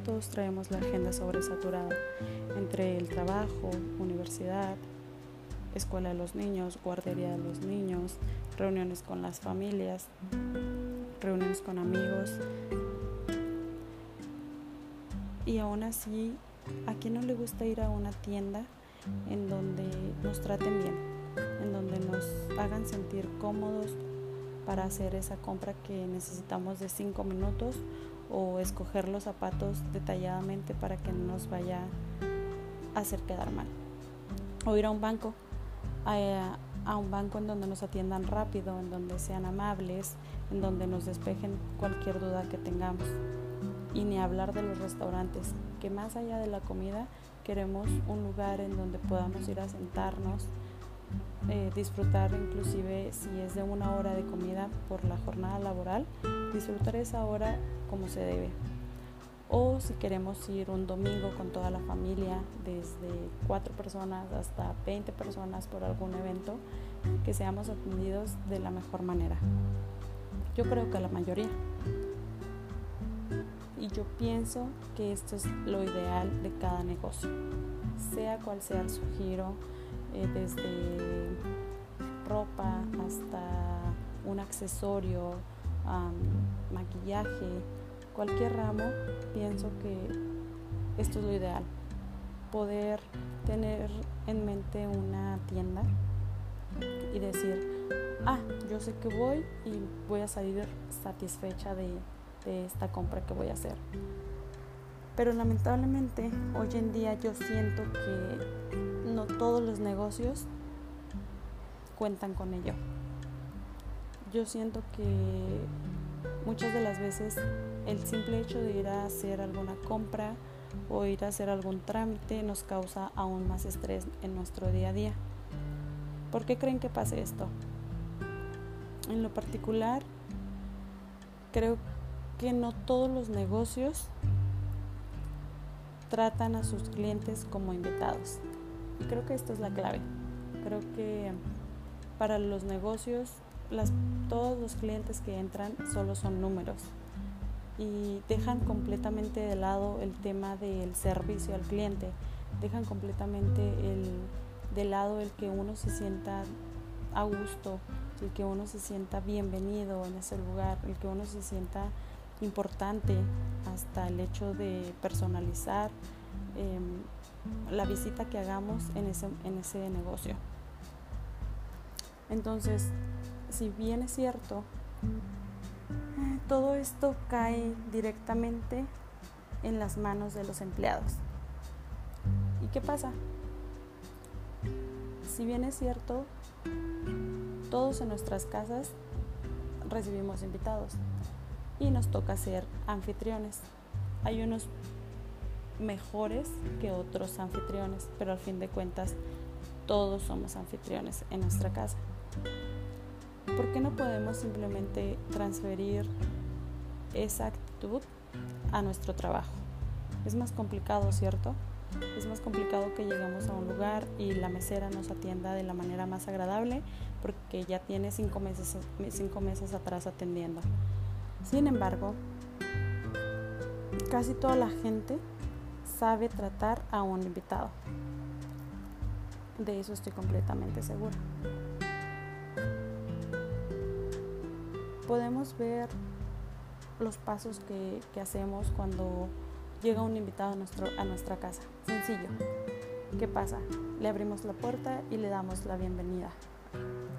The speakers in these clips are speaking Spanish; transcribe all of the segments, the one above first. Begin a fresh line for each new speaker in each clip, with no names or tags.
todos traemos la agenda sobresaturada entre el trabajo, universidad, escuela de los niños, guardería de los niños, reuniones con las familias, reuniones con amigos. Y aún así, ¿a quién no le gusta ir a una tienda en donde nos traten bien, en donde nos hagan sentir cómodos para hacer esa compra que necesitamos de cinco minutos o escoger los zapatos detalladamente para que no nos vaya a hacer quedar mal? O ir a un banco a, un banco en donde nos atiendan rápido, en donde sean amables, en donde nos despejen cualquier duda que tengamos. Y ni hablar de los restaurantes, que más allá de la comida queremos un lugar en donde podamos ir a sentarnos, eh, disfrutar inclusive si es de una hora de comida por la jornada laboral, disfrutar esa hora como se debe o si queremos ir un domingo con toda la familia, desde cuatro personas hasta 20 personas por algún evento, que seamos atendidos de la mejor manera. Yo creo que la mayoría. Y yo pienso que esto es lo ideal de cada negocio, sea cual sea su giro, eh, desde ropa hasta un accesorio, maquillaje, cualquier ramo, pienso que esto es lo ideal. Poder tener en mente una tienda y decir, ah, yo sé que voy y voy a salir satisfecha de, de esta compra que voy a hacer. Pero lamentablemente hoy en día yo siento que no todos los negocios cuentan con ello. Yo siento que muchas de las veces el simple hecho de ir a hacer alguna compra o ir a hacer algún trámite nos causa aún más estrés en nuestro día a día. ¿Por qué creen que pase esto? En lo particular, creo que no todos los negocios tratan a sus clientes como invitados. Y creo que esto es la clave. Creo que para los negocios, todos los clientes que entran solo son números y dejan completamente de lado el tema del servicio al cliente, dejan completamente de lado el que uno se sienta a gusto, el que uno se sienta bienvenido en ese lugar, el que uno se sienta importante hasta el hecho de personalizar em, la visita que hagamos en ese, en ese negocio. Entonces, si bien es cierto, todo esto cae directamente en las manos de los empleados. ¿Y qué pasa? Si bien es cierto, todos en nuestras casas recibimos invitados y nos toca ser anfitriones. Hay unos mejores que otros anfitriones, pero al fin de cuentas todos somos anfitriones en nuestra casa. ¿por qué no podemos simplemente transferir esa actitud a nuestro trabajo? Es más complicado, ¿cierto? Es más complicado que lleguemos a un lugar y la mesera nos atienda de la manera más agradable porque ya tiene cinco meses, cinco meses atrás atendiendo. Sin embargo, casi toda la gente sabe tratar a un invitado. De eso estoy completamente segura. podemos ver los pasos que, hacemos cuando llega un invitado a, a nuestra casa. Sencillo. ¿Qué pasa? Le abrimos la puerta y le damos la bienvenida.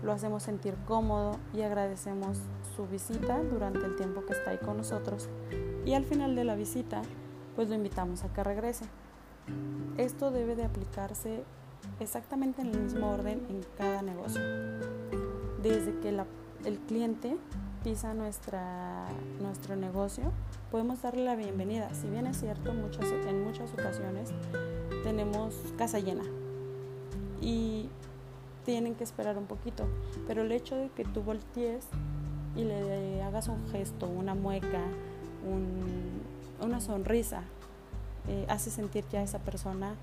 Lo hacemos sentir cómodo y agradecemos su visita durante el tiempo que está ahí con nosotros. Y al final de la visita, pues lo invitamos a que regrese. Esto debe de aplicarse exactamente en el mismo orden en cada negocio. Desde que el cliente pisa nuestra, nuestro negocio, podemos darle la bienvenida. Si bien es cierto, muchas, en muchas ocasiones tenemos casa llena y tienen que esperar un poquito, pero el hecho de que tú voltees y le hagas un gesto, una mueca, una sonrisa, eh, hace sentir ya a esa persona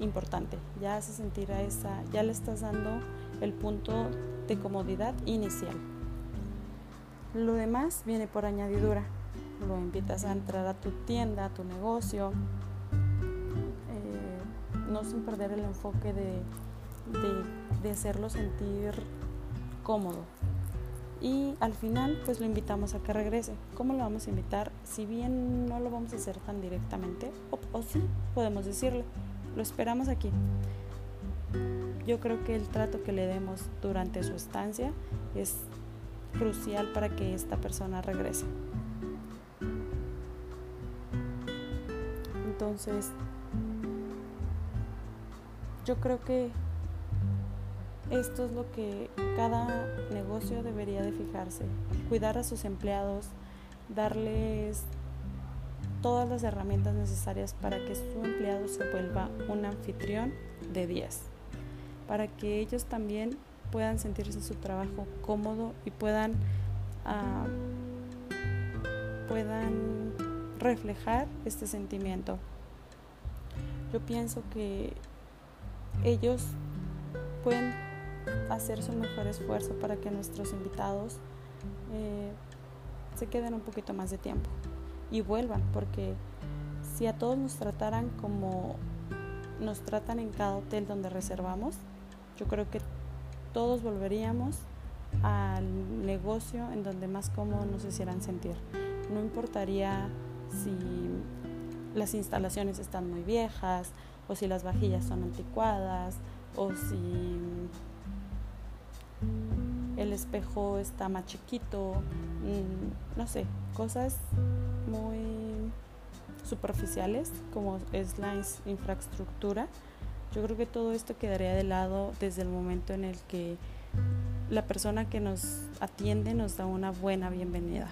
importante, ya hace sentir a esa, ya le estás dando el punto de comodidad inicial. Lo demás viene por añadidura. lo invitas a entrar a tu tienda, a tu negocio, eh, no sin perder el enfoque de, de, hacerlo sentir cómodo. Y al final, pues lo invitamos a que regrese. ¿Cómo lo vamos a invitar? Si bien no lo vamos a hacer tan directamente, o, o sí, podemos decirle, lo esperamos aquí. Yo creo que el trato que le demos durante su estancia es crucial para que esta persona regrese. Entonces, yo creo que esto es lo que cada negocio debería de fijarse, cuidar a sus empleados, darles todas las herramientas necesarias para que su empleado se vuelva un anfitrión de 10, para que ellos también puedan sentirse en su trabajo cómodo y puedan, uh, puedan reflejar este sentimiento. Yo pienso que ellos pueden hacer su mejor esfuerzo para que nuestros invitados eh, se queden un poquito más de tiempo y vuelvan, porque si a todos nos trataran como nos tratan en cada hotel donde reservamos, yo creo que todos volveríamos al negocio en donde más cómodo nos hicieran sentir. No importaría si las instalaciones están muy viejas o si las vajillas son anticuadas o si el espejo está más chiquito, mm, no sé, cosas muy superficiales como es la infraestructura. Yo creo que todo esto quedaría de lado desde el momento en el que la persona que nos atiende nos da una buena bienvenida.